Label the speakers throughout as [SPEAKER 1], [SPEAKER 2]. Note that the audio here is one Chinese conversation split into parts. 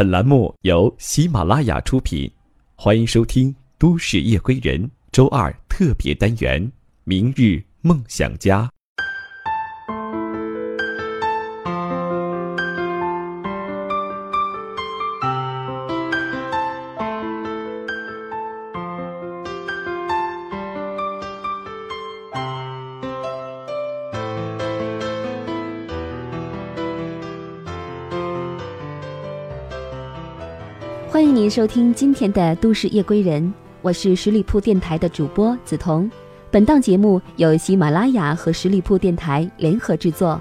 [SPEAKER 1] 本栏目由喜马拉雅出品，欢迎收听《都市夜归人》周二特别单元《明日梦想家》。
[SPEAKER 2] 收听今天的《都市夜归人》，我是十里铺电台的主播梓潼。本档节目由喜马拉雅和十里铺电台联合制作。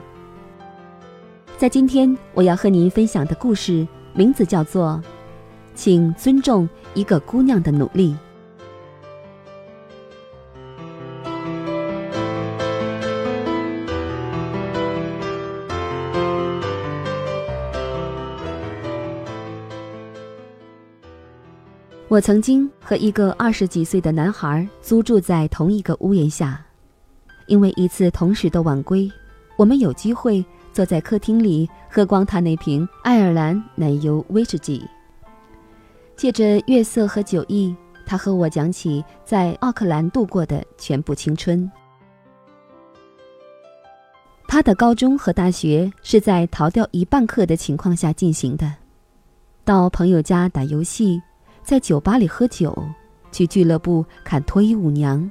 [SPEAKER 2] 在今天，我要和您分享的故事名字叫做《请尊重一个姑娘的努力》。我曾经和一个二十几岁的男孩租住在同一个屋檐下，因为一次同时的晚归，我们有机会坐在客厅里喝光他那瓶爱尔兰奶油威士忌。借着月色和酒意，他和我讲起在奥克兰度过的全部青春。他的高中和大学是在逃掉一半课的情况下进行的，到朋友家打游戏。在酒吧里喝酒，去俱乐部看脱衣舞娘，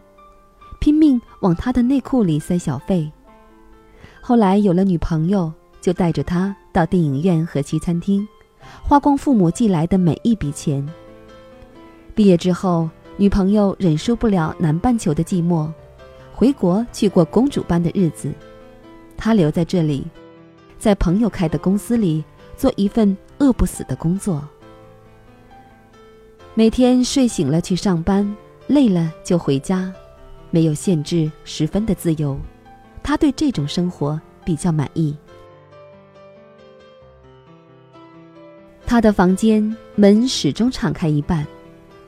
[SPEAKER 2] 拼命往他的内裤里塞小费。后来有了女朋友，就带着他到电影院和西餐厅，花光父母寄来的每一笔钱。毕业之后，女朋友忍受不了南半球的寂寞，回国去过公主般的日子。他留在这里，在朋友开的公司里做一份饿不死的工作。每天睡醒了去上班，累了就回家，没有限制，十分的自由。他对这种生活比较满意。他的房间门始终敞开一半，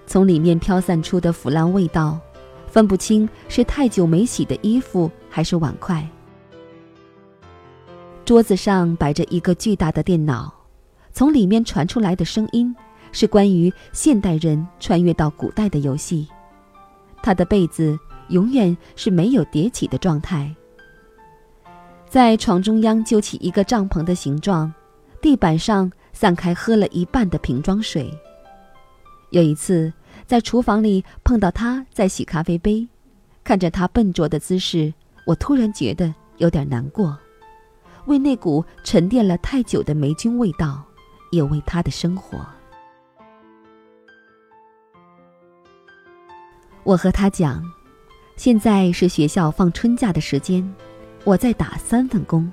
[SPEAKER 2] 从里面飘散出的腐烂味道，分不清是太久没洗的衣服还是碗筷。桌子上摆着一个巨大的电脑，从里面传出来的声音。是关于现代人穿越到古代的游戏。他的被子永远是没有叠起的状态。在床中央揪起一个帐篷的形状，地板上散开喝了一半的瓶装水。有一次在厨房里碰到他在洗咖啡杯，看着他笨拙的姿势，我突然觉得有点难过，为那股沉淀了太久的霉菌味道，也为他的生活。我和他讲，现在是学校放春假的时间，我在打三份工。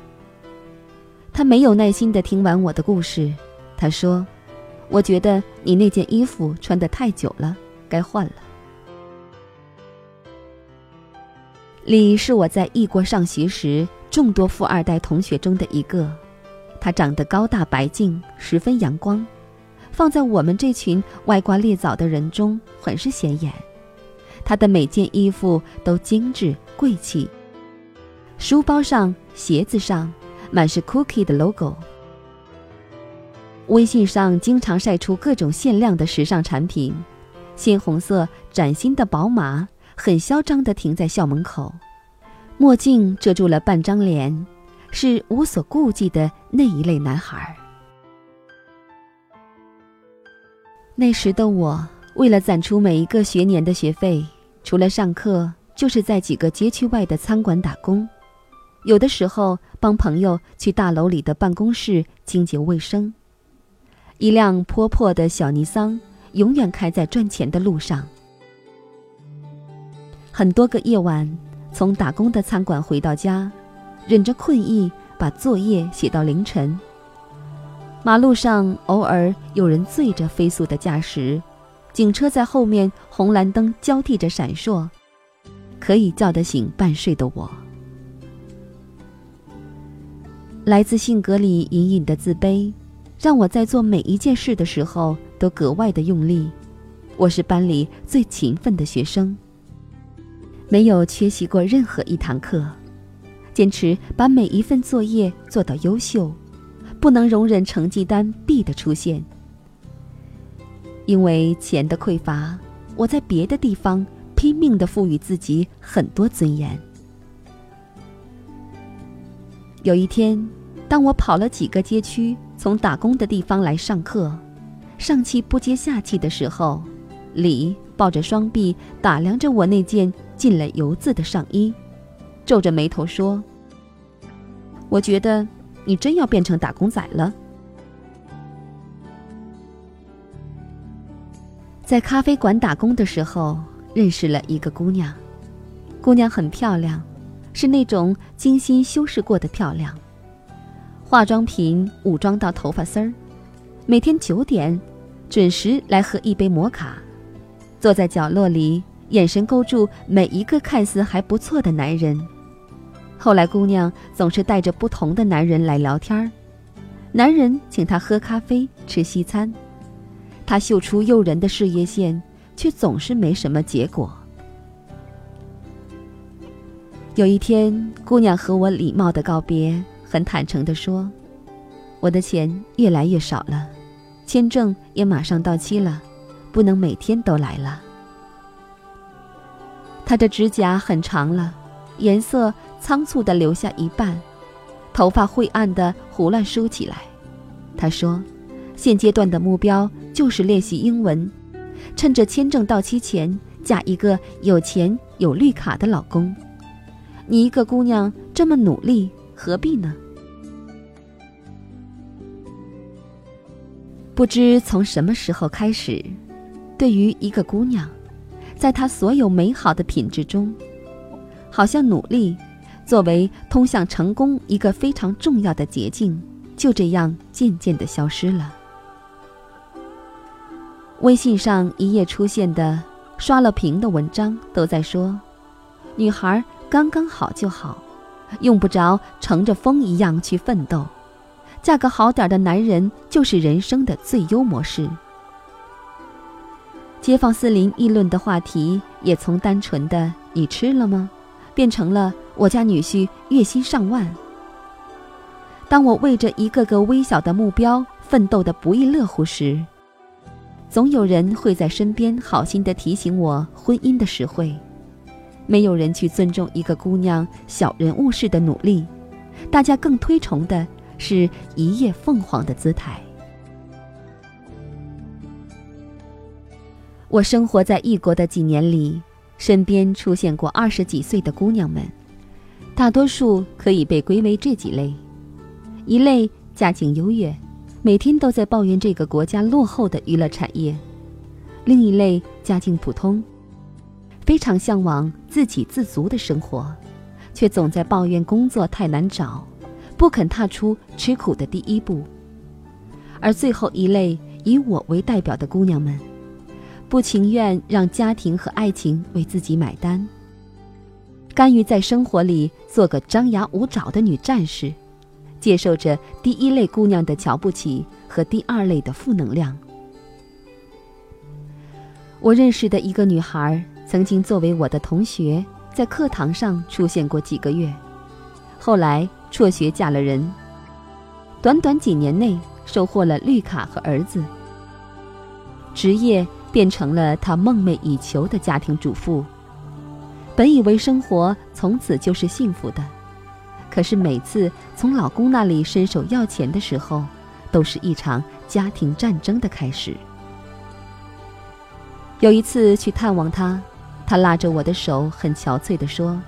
[SPEAKER 2] 他没有耐心的听完我的故事，他说：“我觉得你那件衣服穿得太久了，该换了。”李是我在异国上学时众多富二代同学中的一个，他长得高大白净，十分阳光，放在我们这群歪瓜裂枣的人中很是显眼。他的每件衣服都精致贵气，书包上、鞋子上满是 Cookie 的 logo。微信上经常晒出各种限量的时尚产品，鲜红色崭新的宝马很嚣张地停在校门口，墨镜遮住了半张脸，是无所顾忌的那一类男孩。那时的我，为了攒出每一个学年的学费。除了上课，就是在几个街区外的餐馆打工，有的时候帮朋友去大楼里的办公室清洁卫生。一辆破破的小尼桑永远开在赚钱的路上。很多个夜晚，从打工的餐馆回到家，忍着困意把作业写到凌晨。马路上偶尔有人醉着飞速的驾驶。警车在后面，红蓝灯交替着闪烁，可以叫得醒半睡的我。来自性格里隐隐的自卑，让我在做每一件事的时候都格外的用力。我是班里最勤奋的学生，没有缺席过任何一堂课，坚持把每一份作业做到优秀，不能容忍成绩单 B 的出现，因为钱的匮乏，我在别的地方拼命的赋予自己很多尊严。有一天，当我跑了几个街区，从打工的地方来上课，上气不接下气的时候，李抱着双臂打量着我那件浸了油渍的上衣，皱着眉头说：“我觉得你真要变成打工仔了。”在咖啡馆打工的时候，认识了一个姑娘。姑娘很漂亮，是那种精心修饰过的漂亮。化妆品武装到头发丝儿，每天九点准时来喝一杯摩卡，坐在角落里，眼神勾住每一个看似还不错的男人。后来，姑娘总是带着不同的男人来聊天儿，男人请她喝咖啡、吃西餐。他秀出诱人的事业线，却总是没什么结果。有一天，姑娘和我礼貌的告别，很坦诚的说：“我的钱越来越少了，签证也马上到期了，不能每天都来了。”她的指甲很长了，颜色仓促的留下一半，头发晦暗的胡乱梳起来。她说。现阶段的目标就是练习英文，趁着签证到期前嫁一个有钱有绿卡的老公。你一个姑娘这么努力，何必呢？不知从什么时候开始，对于一个姑娘，在她所有美好的品质中，好像努力作为通向成功一个非常重要的捷径，就这样渐渐的消失了。微信上一夜出现的刷了屏的文章都在说：“女孩刚刚好就好，用不着乘着风一样去奋斗，嫁个好点的男人就是人生的最优模式。”街坊四邻议论的话题也从单纯的“你吃了吗”变成了“我家女婿月薪上万”。当我为着一个个微小的目标奋斗的不亦乐乎时，总有人会在身边好心的提醒我婚姻的实惠，没有人去尊重一个姑娘小人物式的努力，大家更推崇的是一夜凤凰的姿态。我生活在异国的几年里，身边出现过二十几岁的姑娘们，大多数可以被归为这几类：一类家境优越。每天都在抱怨这个国家落后的娱乐产业，另一类家境普通，非常向往自给自足的生活，却总在抱怨工作太难找，不肯踏出吃苦的第一步。而最后一类以我为代表的姑娘们，不情愿让家庭和爱情为自己买单，甘于在生活里做个张牙舞爪的女战士。接受着第一类姑娘的瞧不起和第二类的负能量。我认识的一个女孩，曾经作为我的同学，在课堂上出现过几个月，后来辍学嫁了人，短短几年内收获了绿卡和儿子，职业变成了她梦寐以求的家庭主妇。本以为生活从此就是幸福的。可是每次从老公那里伸手要钱的时候，都是一场家庭战争的开始。有一次去探望他，他拉着我的手，很憔悴地说：“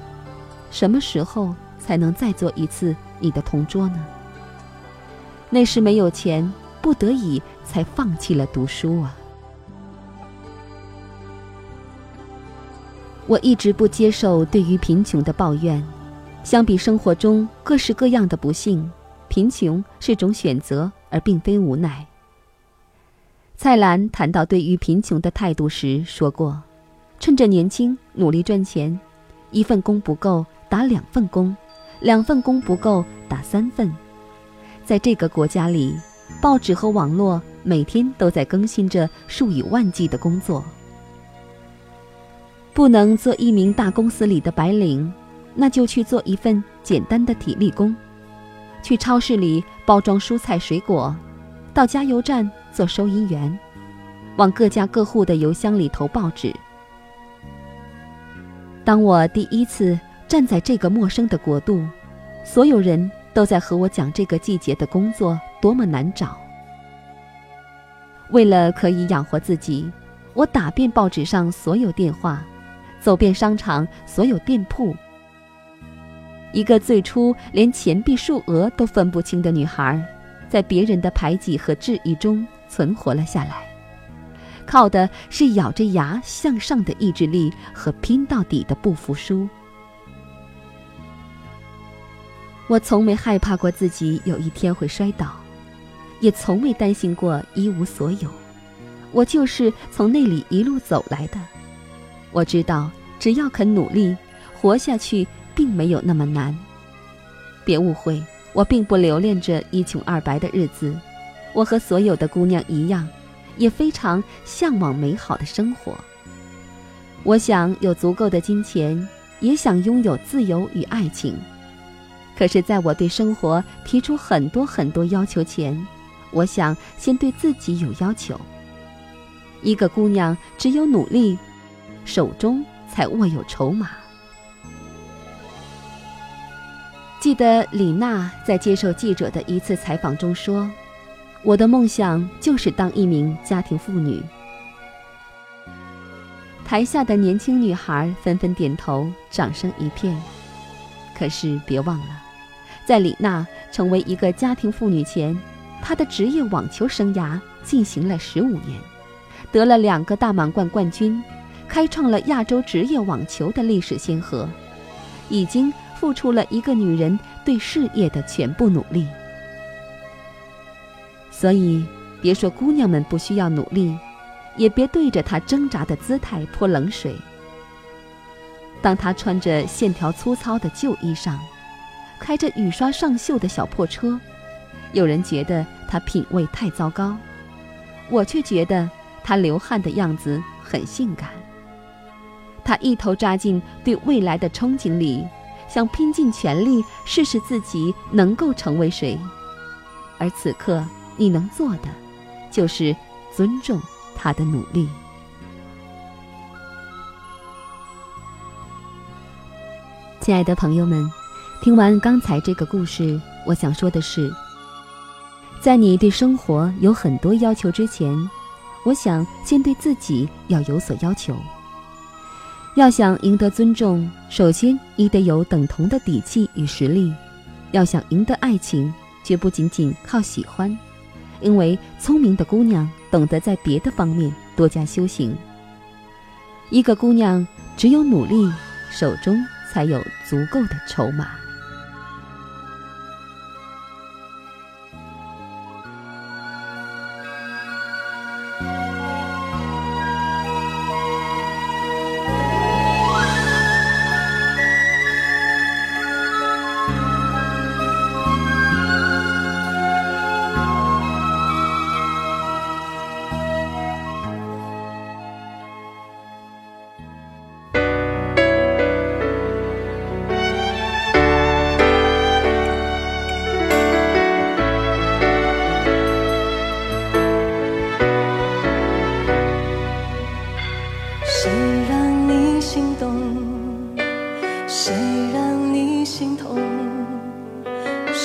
[SPEAKER 2] 什么时候才能再做一次你的同桌呢？”那时没有钱，不得已才放弃了读书啊。我一直不接受对于贫穷的抱怨。相比生活中各式各样的不幸，贫穷是种选择，而并非无奈。蔡澜谈到对于贫穷的态度时说过：“趁着年轻，努力赚钱，一份工不够，打两份工；两份工不够，打三份。”在这个国家里，报纸和网络每天都在更新着数以万计的工作，不能做一名大公司里的白领。那就去做一份简单的体力工，去超市里包装蔬菜水果，到加油站做收银员，往各家各户的邮箱里投报纸。当我第一次站在这个陌生的国度，所有人都在和我讲这个季节的工作多么难找。为了可以养活自己，我打遍报纸上所有电话，走遍商场所有店铺。一个最初连钱币数额都分不清的女孩，在别人的排挤和质疑中存活了下来，靠的是咬着牙向上的意志力和拼到底的不服输。我从没害怕过自己有一天会摔倒，也从未担心过一无所有。我就是从那里一路走来的。我知道，只要肯努力，活下去。并没有那么难。别误会，我并不留恋着一穷二白的日子。我和所有的姑娘一样，也非常向往美好的生活。我想有足够的金钱，也想拥有自由与爱情。可是，在我对生活提出很多很多要求前，我想先对自己有要求。一个姑娘只有努力，手中才握有筹码。记得李娜在接受记者的一次采访中说：“我的梦想就是当一名家庭妇女。”台下的年轻女孩纷纷点头，掌声一片。可是别忘了，在李娜成为一个家庭妇女前，她的职业网球生涯进行了十五年，得了两个大满贯冠军，开创了亚洲职业网球的历史先河，已经。付出了一个女人对事业的全部努力，所以别说姑娘们不需要努力，也别对着她挣扎的姿态泼冷水。当她穿着线条粗糙的旧衣裳，开着雨刷上锈的小破车，有人觉得她品味太糟糕，我却觉得她流汗的样子很性感。她一头扎进对未来的憧憬里。想拼尽全力试试自己能够成为谁，而此刻你能做的，就是尊重他的努力。亲爱的朋友们，听完刚才这个故事，我想说的是，在你对生活有很多要求之前，我想先对自己要有所要求。要想赢得尊重，首先你得有等同的底气与实力。要想赢得爱情，绝不仅仅靠喜欢，因为聪明的姑娘懂得在别的方面多加修行。一个姑娘只有努力，手中才有足够的筹码。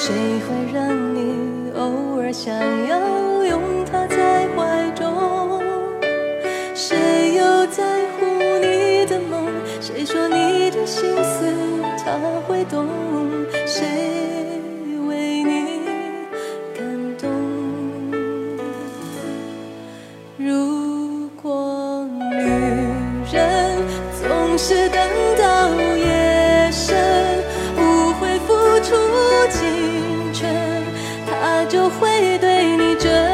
[SPEAKER 3] 谁会让你偶尔想要拥他在怀中？谁又在乎你的梦？谁说你的心思他会懂？就会对你真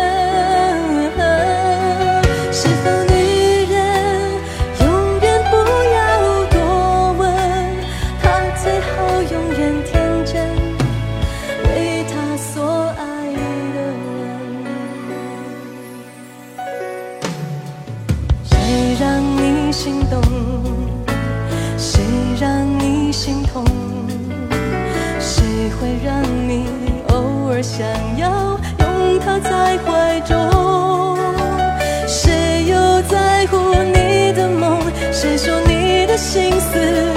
[SPEAKER 3] 心思。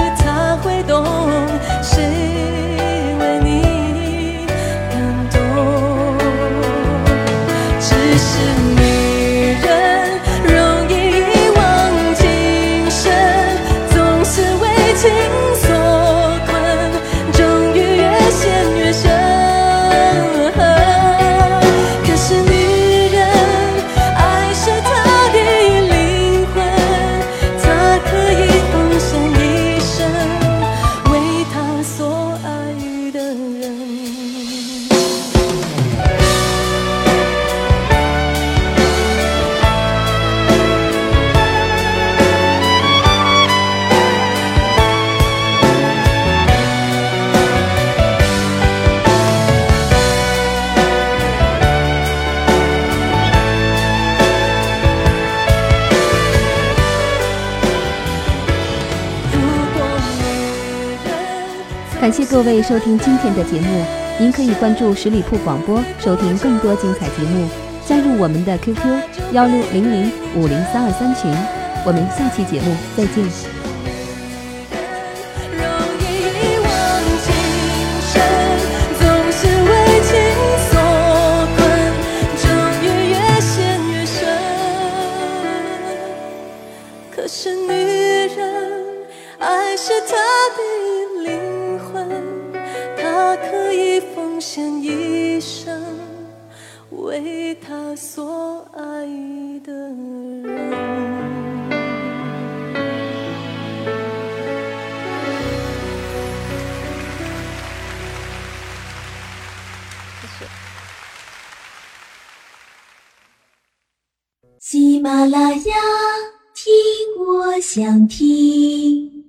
[SPEAKER 2] 感谢各位收听今天的节目，您可以关注十里铺广播，收听更多精彩节目，加入我们的 QQ 幺六零零五零三二三群。我们下期节目再见。
[SPEAKER 3] 可是女人爱是她的献一生为他所爱的人。
[SPEAKER 4] 喜马拉雅，听我想听。